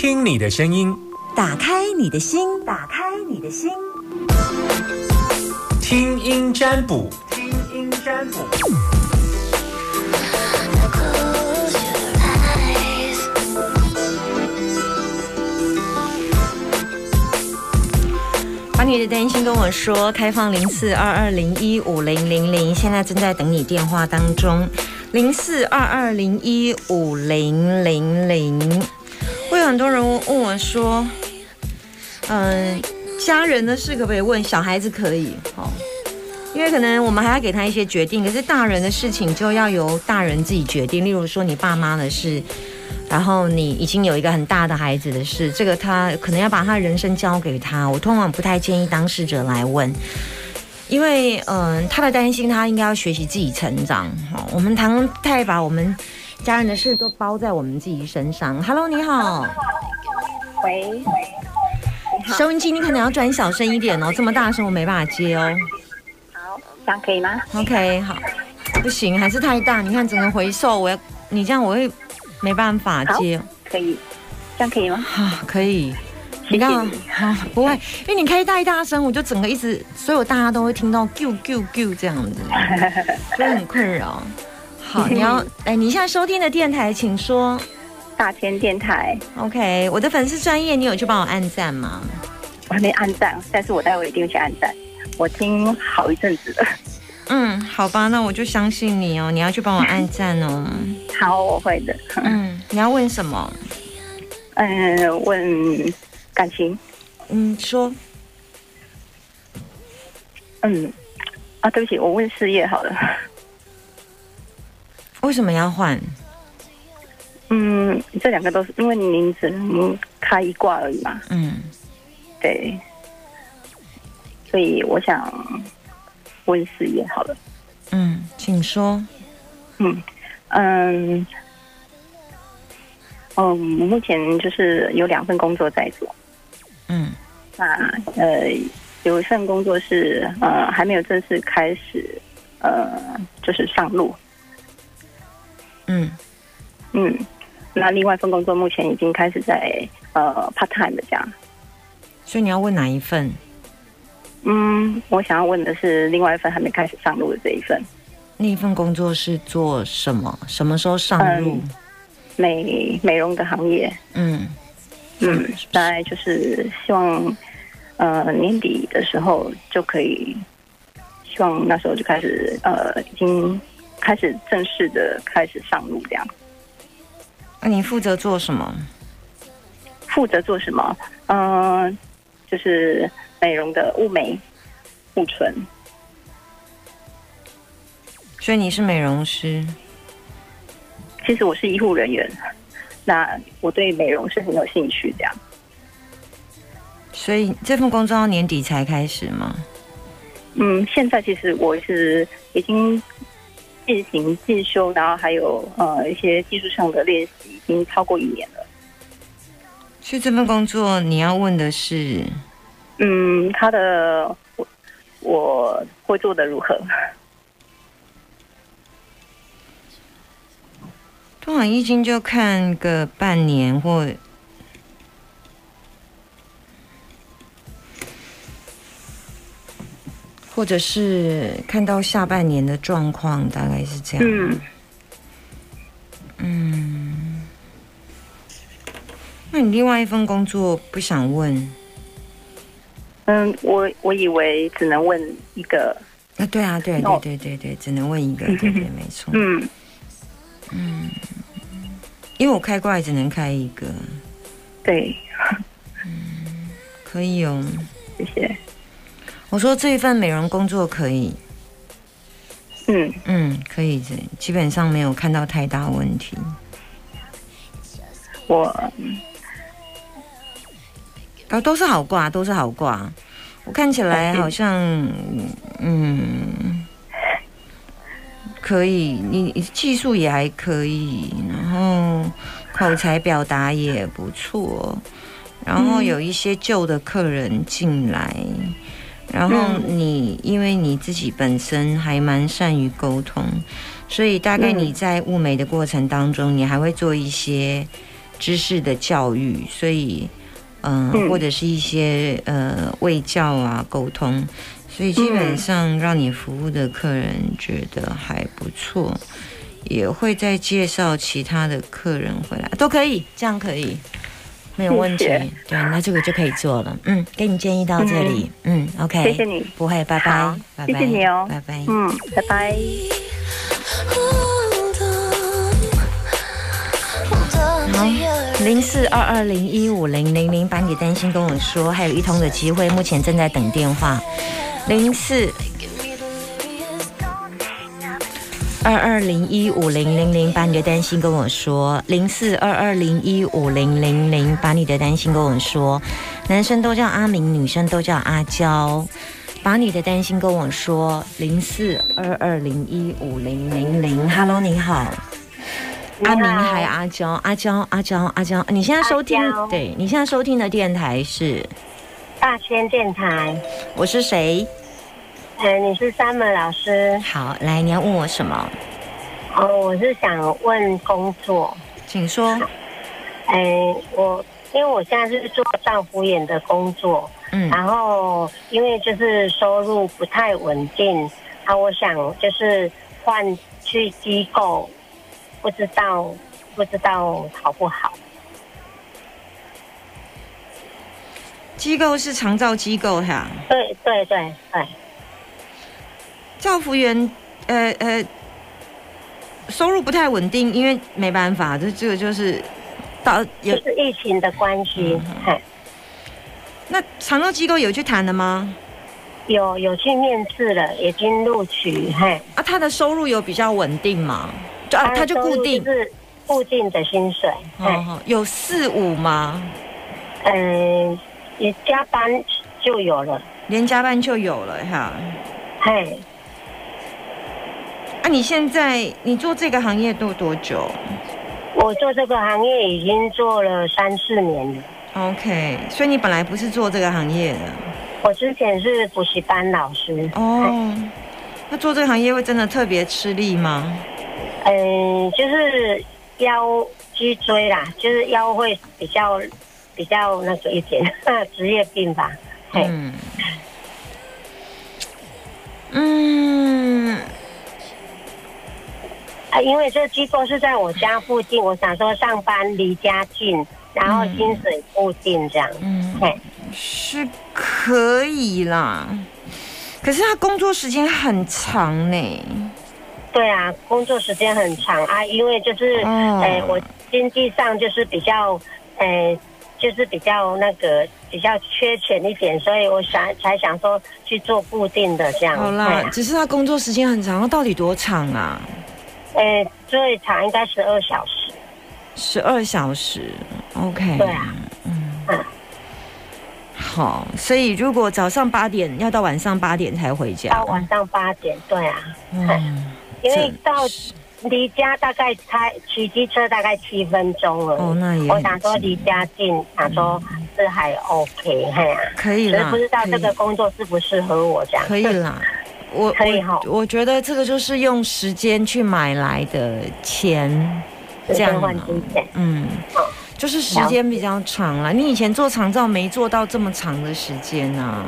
听听你的声音，打开你的心，打开你的心，听音占卜，听音占卜。把你的担心跟我说，开放零四二二零一五零零零，现在正在等你电话当中，零四二二零一五零零零。有很多人问我说，嗯，家人的事可不可以问？小孩子可以，哦，因为可能我们还要给他一些决定，可是大人的事情就要由大人自己决定。例如说你爸妈的事，然后你已经有一个很大的孩子的事，这个他可能要把他人生交给他。我通常不太建议当事者来问，因为嗯，他的担心他应该要学习自己成长。好，我们常太把我们。家人的事都包在我们自己身上。Hello，你好。喂。收音机你可能要转小声一点哦，这么大声我没办法接哦。好，这样可以吗？OK，好。不行，还是太大。你看整个回收，我要你这样我会没办法接。可以，这样可以吗？好，可以。你看，好，不会，因为你开太大声，我就整个一直，所有大家都会听到 “gu gu gu” 这样子，所以很困扰。好，你要哎，你现在收听的电台，请说。大千电台。OK，我的粉丝专业，你有去帮我按赞吗？我还没按赞，但是我待会一定去按赞。我听好一阵子了。嗯，好吧，那我就相信你哦。你要去帮我按赞哦。好，我会的。嗯，你要问什么？嗯，问感情。嗯，说。嗯，啊，对不起，我问事业好了。为什么要换？嗯，这两个都是因为您只能开一卦而已嘛。嗯，对，所以我想问事业好了。嗯，请说。嗯嗯嗯，目前就是有两份工作在做。嗯，那呃，有一份工作是呃还没有正式开始，呃，就是上路。嗯嗯，那另外一份工作目前已经开始在呃 part time 的这样，所以你要问哪一份？嗯，我想要问的是另外一份还没开始上路的这一份。那一份工作是做什么？什么时候上路？美美容的行业。嗯嗯，大概就是希望呃年底的时候就可以，希望那时候就开始呃已经。开始正式的开始上路，这样。那你负责做什么？负责做什么？嗯，就是美容的雾眉、护唇。所以你是美容师？其实我是医护人员。那我对美容是很有兴趣，这样。所以这份工作要年底才开始吗？嗯，现在其实我是已经。进行进修，然后还有呃一些技术上的练习，已经超过一年了。所以这份工作你要问的是，嗯，他的我我会做的如何？通常一经就看个半年或。或者是看到下半年的状况，大概是这样。嗯，嗯，那你另外一份工作不想问？嗯，我我以为只能问一个。啊，对啊，对对对对对，只能问一个，对对，没错。嗯嗯，因为我开挂只能开一个。对。嗯，可以哦。谢谢。我说这一份美容工作可以，嗯嗯，可以，这基本上没有看到太大问题。我啊，都是好挂，都是好挂。我看起来好像，嗯，可以，你技术也还可以，然后口才表达也不错，然后有一些旧的客人进来。然后你因为你自己本身还蛮善于沟通，所以大概你在物美的过程当中，你还会做一些知识的教育，所以嗯，或者是一些呃卫教啊沟通，所以基本上让你服务的客人觉得还不错，也会再介绍其他的客人回来，都可以，这样可以。没有问题，对，那这个就可以做了。嗯，给你建议到这里。嗯，OK，谢谢你，不会，拜拜，谢谢你哦，拜拜，嗯，拜拜。好，零四二二零一五零零零，把你担心跟我说，还有一通的机会，目前正在等电话，零四。二二零一五零零零，把你的担心跟我说。零四二二零一五零零零，把你的担心跟我说。男生都叫阿明，女生都叫阿娇。把你的担心跟我说。零四二二零一五零零零，Hello，你好。阿明还阿娇，阿娇，阿娇，阿娇。你现在收听？对你现在收听的电台是大仙电台。我是谁？哎，你是 Summer 老师。好，来，你要问我什么？哦，我是想问工作，请说。哎，我因为我现在是做丈夫演的工作，嗯，然后因为就是收入不太稳定，啊，我想就是换去机构，不知道不知道好不好？机构是长照机构哈？对对对对。教服员，呃呃，收入不太稳定，因为没办法，这这个就是到就是疫情的关系。那长照机构有去谈了吗？有有去面试了，已经录取。嘿，啊，他的收入有比较稳定吗？就啊，他就固定是固定的薪水。哦，有四五吗？嗯，也加班就有了，连加班就有了哈。嘿。啊，你现在你做这个行业做多久？我做这个行业已经做了三四年了。OK，所以你本来不是做这个行业的？我之前是补习班老师。哦，那做这个行业会真的特别吃力吗？嗯，就是腰脊椎啦，就是腰会比较比较那个一点 职业病吧。嗯。嗯。啊，因为这个机构是在我家附近，我想说上班离家近，然后薪水固定这样，嗯，是可以啦。可是他工作时间很长呢。对啊，工作时间很长啊，因为就是，哎，我经济上就是比较，哎，就是比较那个比较缺钱一点，所以我想才想说去做固定的这样。好啦，只是他工作时间很长，到底多长啊？诶，最长应该十二小时。十二小时，OK。对啊，嗯。好，所以如果早上八点要到晚上八点才回家。到晚上八点，对啊。嗯。因为到离家大概开骑机车大概七分钟了。哦，那也。我想说离家近，想说是还 OK，嘿啊。可以啦。不知道这个工作适不适合我这样。可以啦。我我我觉得这个就是用时间去买来的钱，这样换金钱，嗯，就是时间比较长了。你以前做长照没做到这么长的时间啊？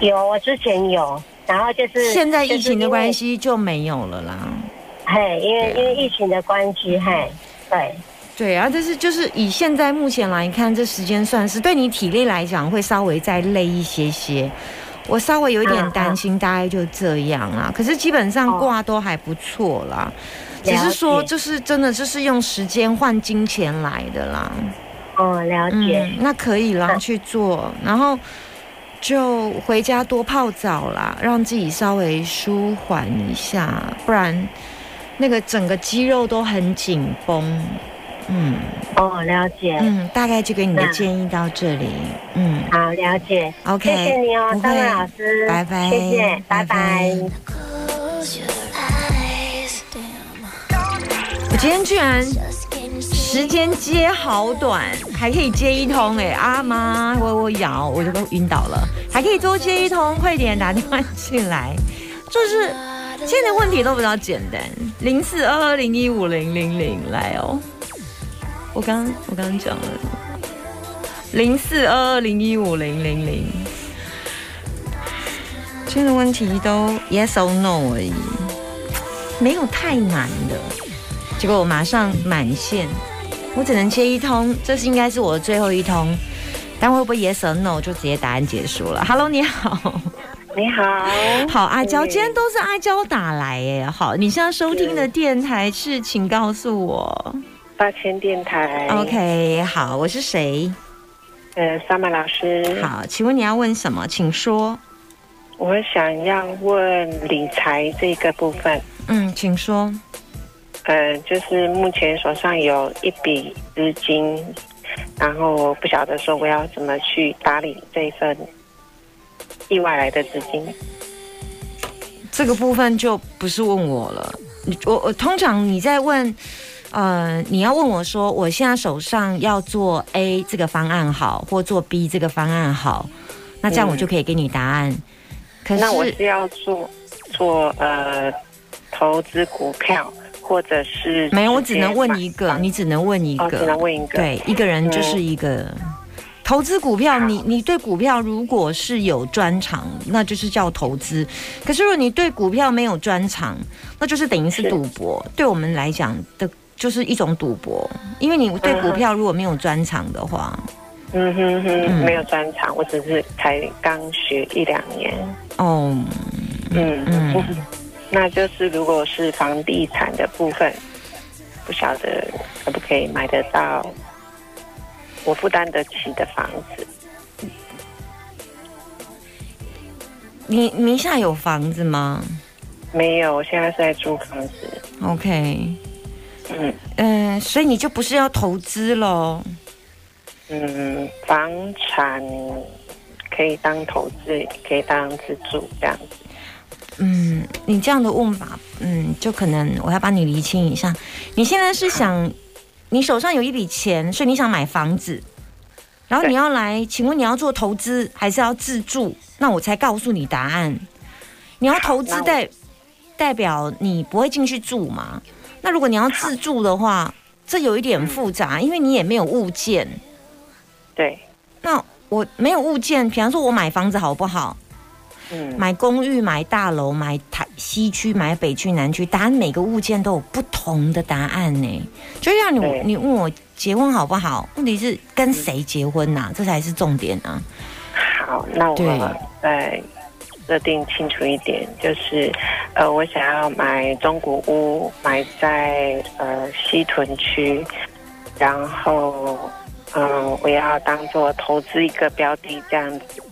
有，我之前有，然后就是现在疫情的关系就没有了啦。嘿，因为因为疫情的关系，嘿，对对啊，但是就是以现在目前来看，这时间算是对你体力来讲会稍微再累一些些。我稍微有一点担心，大概就这样啦。可是基本上挂都还不错啦，只是说就是真的就是用时间换金钱来的啦。哦，了解。那可以啦，去做，然后就回家多泡澡啦，让自己稍微舒缓一下，不然那个整个肌肉都很紧绷。嗯，哦，了解。嗯，大概就给你的建议到这里。嗯，好，了解。OK，谢谢你哦，张老师。拜拜，谢谢，拜拜。我今天居然时间接好短，还可以接一通哎，阿妈，我我咬，我就都晕倒了，还可以多接一通，快点打电话进来。就是现在问题都比较简单，零四二二零一五零零零来哦。我刚我刚刚讲了零四二二零一五零零零，今天的问题都 yes or no 而已，没有太难的。结果我马上满线，我只能接一通，这是应该是我的最后一通。但会不会 yes or no 就直接答案结束了？Hello，你好，你好，好阿娇，今天都是阿娇打来耶。好，你现在收听的电台是，请告诉我。八千电台。OK，好，我是谁？呃，萨玛老师。好，请问你要问什么？请说。我想要问理财这个部分。嗯，请说。呃，就是目前手上有一笔资金。然后不晓得说我要怎么去打理这一份意外来的资金，这个部分就不是问我了。我我通常你在问，呃，你要问我说我现在手上要做 A 这个方案好，或做 B 这个方案好，那这样我就可以给你答案。可是那我是要做做呃投资股票。或者是没有，我只能问一个，你只能问一个，只能问一个。对，一个人就是一个投资股票。你你对股票如果是有专长，那就是叫投资。可是如果你对股票没有专长，那就是等于是赌博。对我们来讲的，就是一种赌博。因为你对股票如果没有专长的话，嗯哼哼，没有专长，我只是才刚学一两年。哦，嗯嗯。那就是如果是房地产的部分，不晓得可不可以买得到我负担得起的房子。你名下有房子吗？没有，我现在是在租房子。OK。嗯嗯，所以你就不是要投资喽？嗯，房产可以当投资，可以当自住这样子。嗯，你这样的问法，嗯，就可能我要帮你厘清一下。你现在是想，你手上有一笔钱，所以你想买房子，然后你要来，请问你要做投资还是要自住？那我才告诉你答案。你要投资代代表你不会进去住嘛？那如果你要自住的话，这有一点复杂，因为你也没有物件。对。那我没有物件，比方说我买房子好不好？嗯买公寓、买大楼、买台西区、买北区、南区，答案每个物件都有不同的答案呢。就像你你问我结婚好不好？问题是跟谁结婚呐？这才是重点啊。好，那我再设定清楚一点，就是呃，我想要买中古屋，买在呃西屯区，然后嗯，我要当做投资一个标的这样子。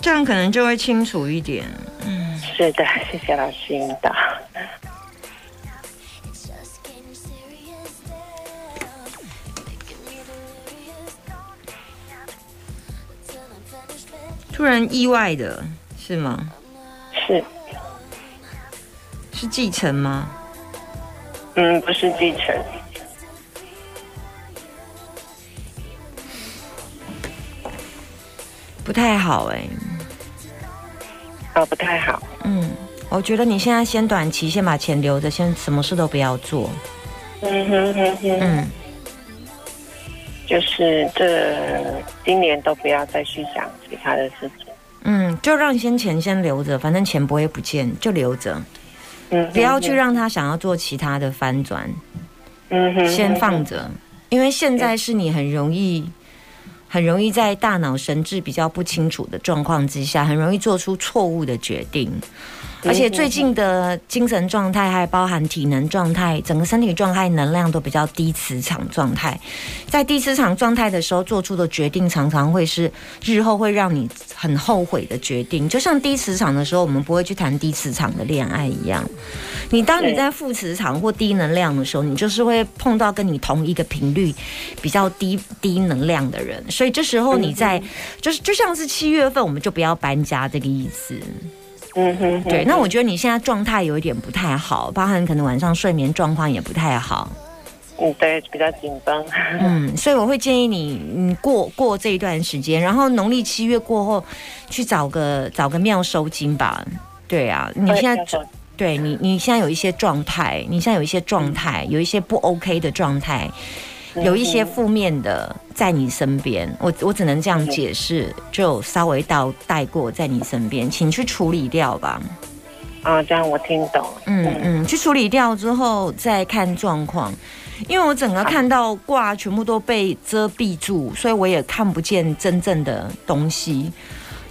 这样可能就会清楚一点。嗯，是的，谢谢老师引导。突然意外的是吗？是。是继承吗？嗯，不是继承。不太好哎。哦，不太好。嗯，我觉得你现在先短期先把钱留着，先什么事都不要做。嗯哼哼哼。嗯，就是这今年都不要再去想其他的事情。嗯，就让先钱先留着，反正钱不会不见，就留着。嗯，不要去让他想要做其他的翻转。嗯哼，先放着，因为现在是你很容易。很容易在大脑神志比较不清楚的状况之下，很容易做出错误的决定。而且最近的精神状态，还包含体能状态，整个身体状态、能量都比较低磁场状态。在低磁场状态的时候做出的决定，常常会是日后会让你很后悔的决定。就像低磁场的时候，我们不会去谈低磁场的恋爱一样。你当你在负磁场或低能量的时候，你就是会碰到跟你同一个频率比较低低能量的人。所以这时候你在就是就像是七月份，我们就不要搬家这个意思。嗯哼，对，那我觉得你现在状态有一点不太好，包含可能晚上睡眠状况也不太好。嗯，对，比较紧绷。嗯，所以我会建议你，你过过这一段时间，然后农历七月过后，去找个找个庙收金吧。对啊，你现在对你，你现在有一些状态，你现在有一些状态，有一些不 OK 的状态，有一些负面的在你身边。我我只能这样解释，就稍微到带过在你身边，请去处理掉吧。啊，这样我听懂。嗯嗯，去处理掉之后再看状况，因为我整个看到挂全部都被遮蔽住，所以我也看不见真正的东西，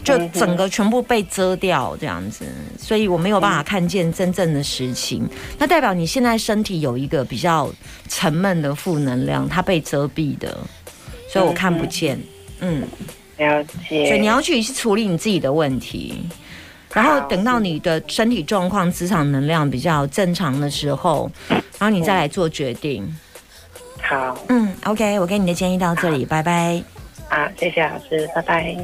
就整个全部被遮掉这样子，所以我没有办法看见真正的实情。那代表你现在身体有一个比较沉闷的负能量，它被遮蔽的，所以我看不见。嗯，了解。所以你要去处理你自己的问题。然后等到你的身体状况、磁场能量比较正常的时候，然后你再来做决定。好，嗯，OK，我给你的建议到这里，拜拜。好，谢谢老师，拜拜。